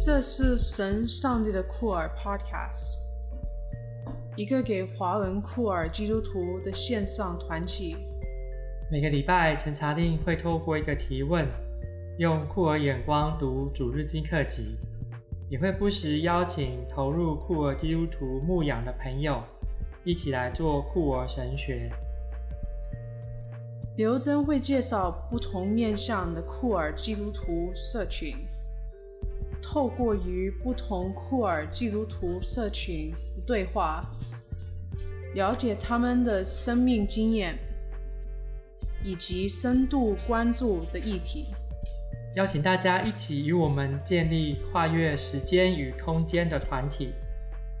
这是神上帝的酷儿 Podcast，一个给华文酷儿基督徒的线上团体。每个礼拜，陈查令会透过一个提问，用酷儿眼光读主日经课集，也会不时邀请投入酷儿基督徒牧养的朋友，一起来做酷儿神学。刘真会介绍不同面向的酷儿基督徒社群，透过与不同库尔基督徒社群的对话，了解他们的生命经验。以及深度关注的议题，邀请大家一起与我们建立跨越时间与空间的团体，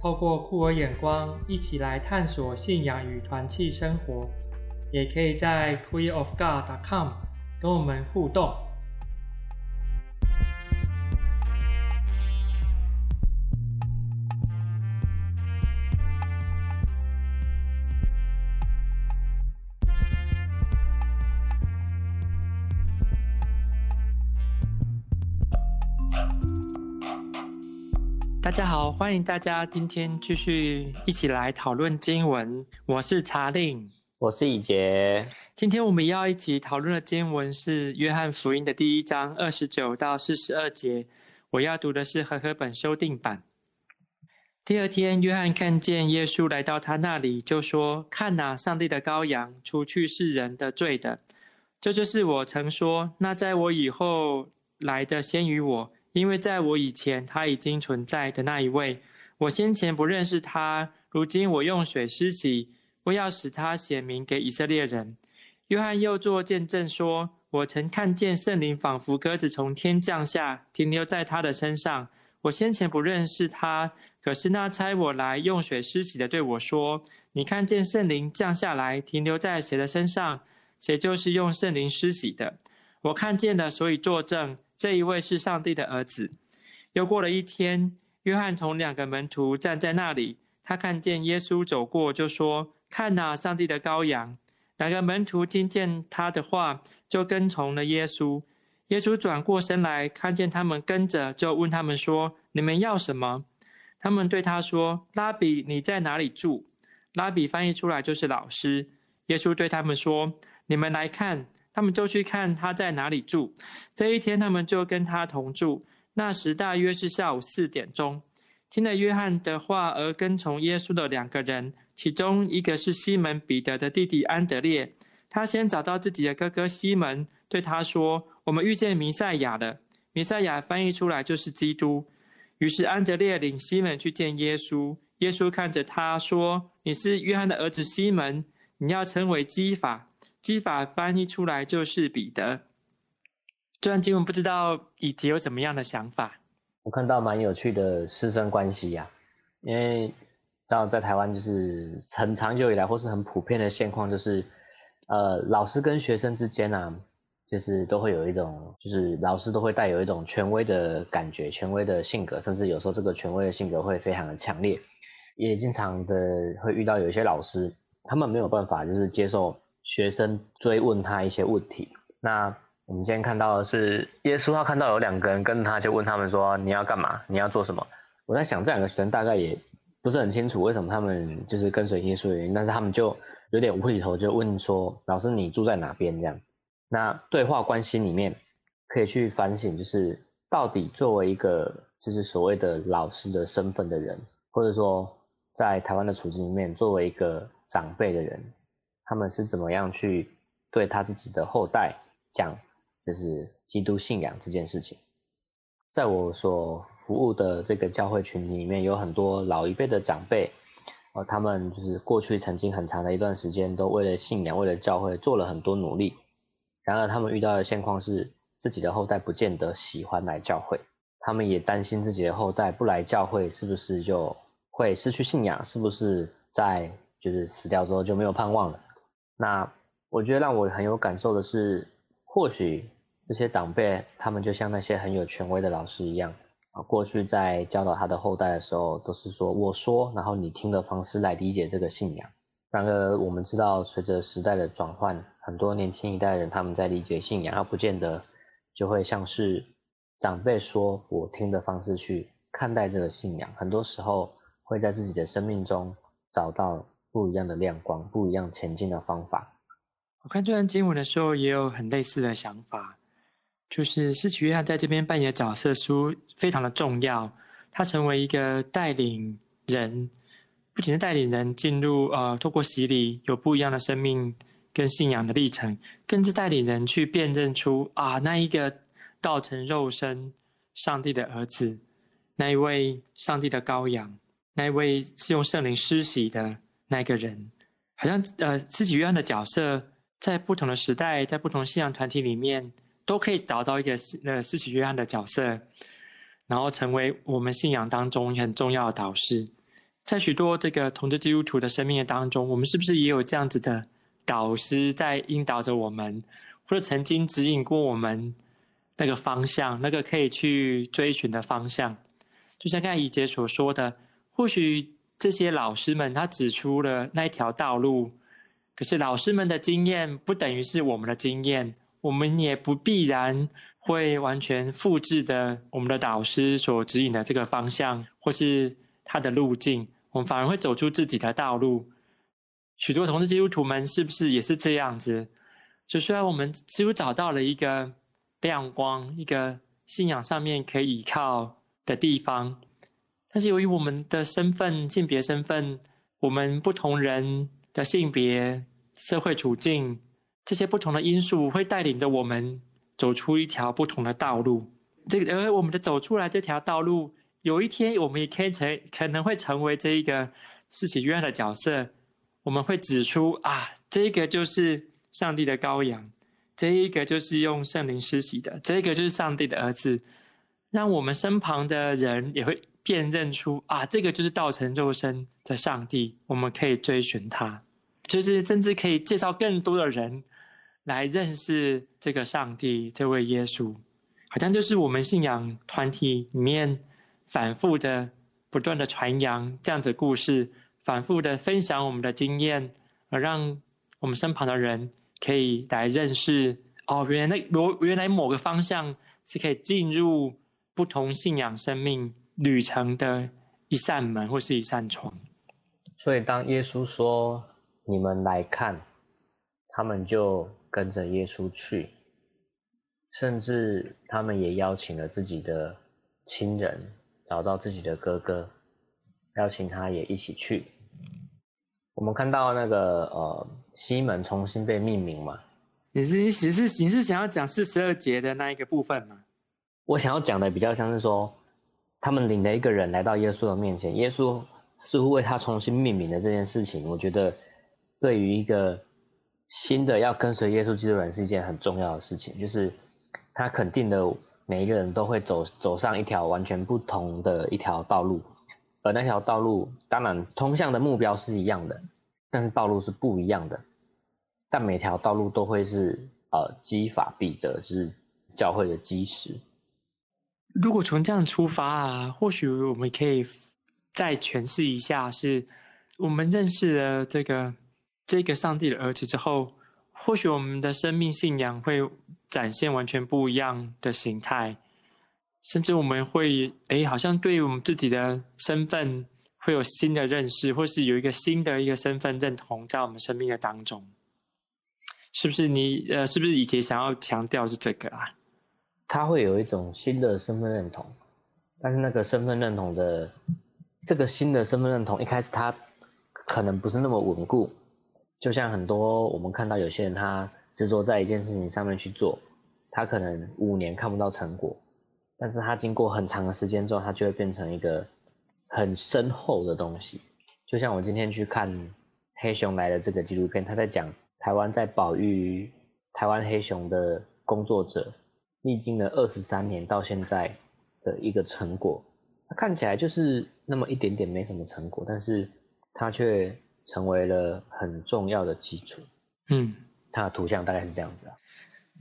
透过酷儿眼光一起来探索信仰与团契生活，也可以在 queerofgod.com 跟我们互动。大家好，欢迎大家今天继续一起来讨论经文。我是查令，我是以杰。今天我们要一起讨论的经文是约翰福音的第一章二十九到四十二节。我要读的是和合本修订版。第二天，约翰看见耶稣来到他那里，就说：“看哪，上帝的羔羊，除去世人的罪的。这就是我曾说，那在我以后来的先于我。”因为在我以前，他已经存在的那一位，我先前不认识他，如今我用水施洗，为要使他显明给以色列人。约翰又作见证说：“我曾看见圣灵仿佛鸽子从天降下，停留在他的身上。我先前不认识他，可是那差我来用水施洗的对我说：‘你看见圣灵降下来，停留在谁的身上，谁就是用圣灵施洗的。’我看见了，所以作证。”这一位是上帝的儿子。又过了一天，约翰同两个门徒站在那里，他看见耶稣走过，就说：“看哪，上帝的羔羊。”两个门徒听见他的话，就跟从了耶稣。耶稣转过身来，看见他们跟着，就问他们说：“你们要什么？”他们对他说：“拉比，你在哪里住？”拉比翻译出来就是老师。耶稣对他们说：“你们来看。”他们就去看他在哪里住。这一天，他们就跟他同住。那时大约是下午四点钟。听了约翰的话而跟从耶稣的两个人，其中一个是西门彼得的弟弟安德烈。他先找到自己的哥哥西门，对他说：“我们遇见弥赛亚了。”弥赛亚翻译出来就是基督。于是安德烈领西门去见耶稣。耶稣看着他说：“你是约翰的儿子西门，你要称为基法。”基法翻译出来就是彼得。这段经文不知道以及有什么样的想法？我看到蛮有趣的师生关系呀、因为知道在台湾就是很长久以来或是很普遍的现况，就是呃老师跟学生之间啊，就是都会有一种，就是老师都会带有一种权威的感觉、权威的性格，甚至有时候这个权威的性格会非常的强烈。也经常的会遇到有一些老师，他们没有办法就是接受。学生追问他一些问题，那我们今天看到的是耶稣，他看到有两个人跟他，就问他们说：“你要干嘛？你要做什么？”我在想，这两个学生大概也不是很清楚为什么他们就是跟随耶稣的原因，但是他们就有点无厘头，就问说：“老师，你住在哪边？”这样，那对话关系里面可以去反省，就是到底作为一个就是所谓的老师的身份的人，或者说在台湾的处境里面，作为一个长辈的人。他们是怎么样去对他自己的后代讲，就是基督信仰这件事情。在我所服务的这个教会群体里面，有很多老一辈的长辈，呃，他们就是过去曾经很长的一段时间，都为了信仰、为了教会做了很多努力。然而，他们遇到的现况是，自己的后代不见得喜欢来教会，他们也担心自己的后代不来教会，是不是就会失去信仰？是不是在就是死掉之后就没有盼望了？那我觉得让我很有感受的是，或许这些长辈他们就像那些很有权威的老师一样啊，过去在教导他的后代的时候，都是说我说，然后你听的方式来理解这个信仰。然而我们知道，随着时代的转换，很多年轻一代人他们在理解信仰，他不见得就会像是长辈说我听的方式去看待这个信仰，很多时候会在自己的生命中找到不一样的亮光，不一样前进的方法。我看这段经文的时候，也有很类似的想法，就是施洗约翰在这边扮演的角色，书非常的重要。他成为一个带领人，不仅是带领人进入呃，透过洗礼有不一样的生命跟信仰的历程，更是带领人去辨认出啊，那一个道成肉身上帝的儿子，那一位上帝的羔羊，那一位是用圣灵施洗的那个人，好像呃，施洗约翰的角色。在不同的时代，在不同信仰团体里面，都可以找到一个呃施洗约翰的角色，然后成为我们信仰当中很重要的导师。在许多这个同志基督徒的生命当中，我们是不是也有这样子的导师在引导着我们，或者曾经指引过我们那个方向，那个可以去追寻的方向？就像刚才怡姐所说的，或许这些老师们他指出了那一条道路。可是老师们的经验不等于是我们的经验，我们也不必然会完全复制的我们的导师所指引的这个方向，或是他的路径，我们反而会走出自己的道路。许多同志基督徒们是不是也是这样子？就虽然我们几乎找到了一个亮光，一个信仰上面可以依靠的地方，但是由于我们的身份、性别身份，我们不同人。的性别、社会处境，这些不同的因素会带领着我们走出一条不同的道路。这个，而我们的走出来这条道路，有一天我们也可以成，可能会成为这一个施洗约翰的角色。我们会指出啊，这个就是上帝的羔羊，这一个就是用圣灵施洗的，这个就是上帝的儿子，让我们身旁的人也会辨认出啊，这个就是道成肉身的上帝，我们可以追寻他。就是甚至可以介绍更多的人来认识这个上帝，这位耶稣，好像就是我们信仰团体里面反复的、不断的传扬这样子故事，反复的分享我们的经验，而让我们身旁的人可以来认识哦，原来那原来某个方向是可以进入不同信仰生命旅程的一扇门或是一扇窗。所以当耶稣说，你们来看，他们就跟着耶稣去，甚至他们也邀请了自己的亲人，找到自己的哥哥，邀请他也一起去。我们看到那个呃西门重新被命名嘛？你是你是你是想要讲四十二节的那一个部分吗？我想要讲的比较像是说，他们领了一个人来到耶稣的面前，耶稣似乎为他重新命名的这件事情，我觉得。对于一个新的要跟随耶稣基督的人是一件很重要的事情，就是他肯定的每一个人都会走走上一条完全不同的一条道路，而那条道路当然通向的目标是一样的，但是道路是不一样的，但每条道路都会是呃基法必得，就是教会的基石。如果从这样出发啊，或许我们可以再诠释一下，是我们认识了这个。这个上帝的儿子之后，或许我们的生命信仰会展现完全不一样的形态，甚至我们会哎，好像对我们自己的身份会有新的认识，或是有一个新的一个身份认同在我们生命的当中，是不是你？呃，是不是以前想要强调是这个啊？他会有一种新的身份认同，但是那个身份认同的这个新的身份认同，一开始他可能不是那么稳固。就像很多我们看到有些人，他执着在一件事情上面去做，他可能五年看不到成果，但是他经过很长的时间之后，他就会变成一个很深厚的东西。就像我今天去看《黑熊来了》这个纪录片，他在讲台湾在保育台湾黑熊的工作者，历经了二十三年到现在的一个成果。它看起来就是那么一点点没什么成果，但是它却。成为了很重要的基础。嗯，它的图像大概是这样子啊。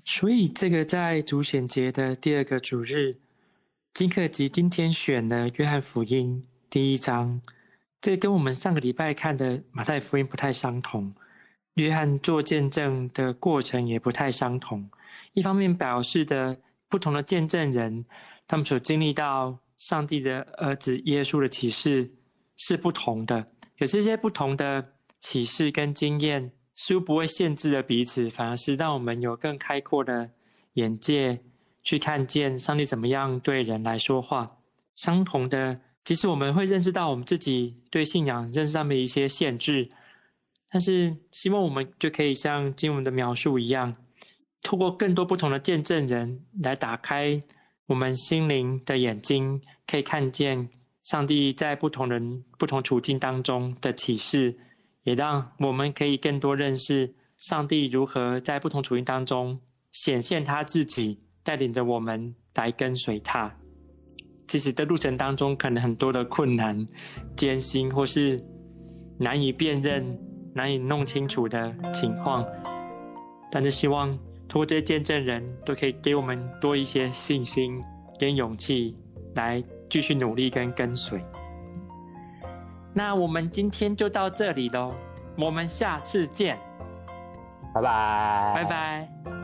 所以这个在主显节的第二个主日，金克吉今天选了约翰福音第一章，这跟我们上个礼拜看的马太福音不太相同。约翰做见证的过程也不太相同。一方面表示的不同的见证人，他们所经历到上帝的儿子耶稣的启示是不同的。可是这些不同的启示跟经验，似乎不会限制了彼此，反而是让我们有更开阔的眼界，去看见上帝怎么样对人来说话。相同的，即使我们会认识到我们自己对信仰认识上面一些限制，但是希望我们就可以像经文的描述一样，透过更多不同的见证人来打开我们心灵的眼睛，可以看见上帝在不同人、不同处境当中的启示，也让我们可以更多认识上帝如何在不同处境当中显现他自己，带领着我们来跟随他。即使在路程当中可能很多的困难、艰辛，或是难以辨认、难以弄清楚的情况，但是希望通过这些见证人都可以给我们多一些信心跟勇气，来继续努力跟跟随。那我们今天就到这里喽，我们下次见，拜拜，拜拜。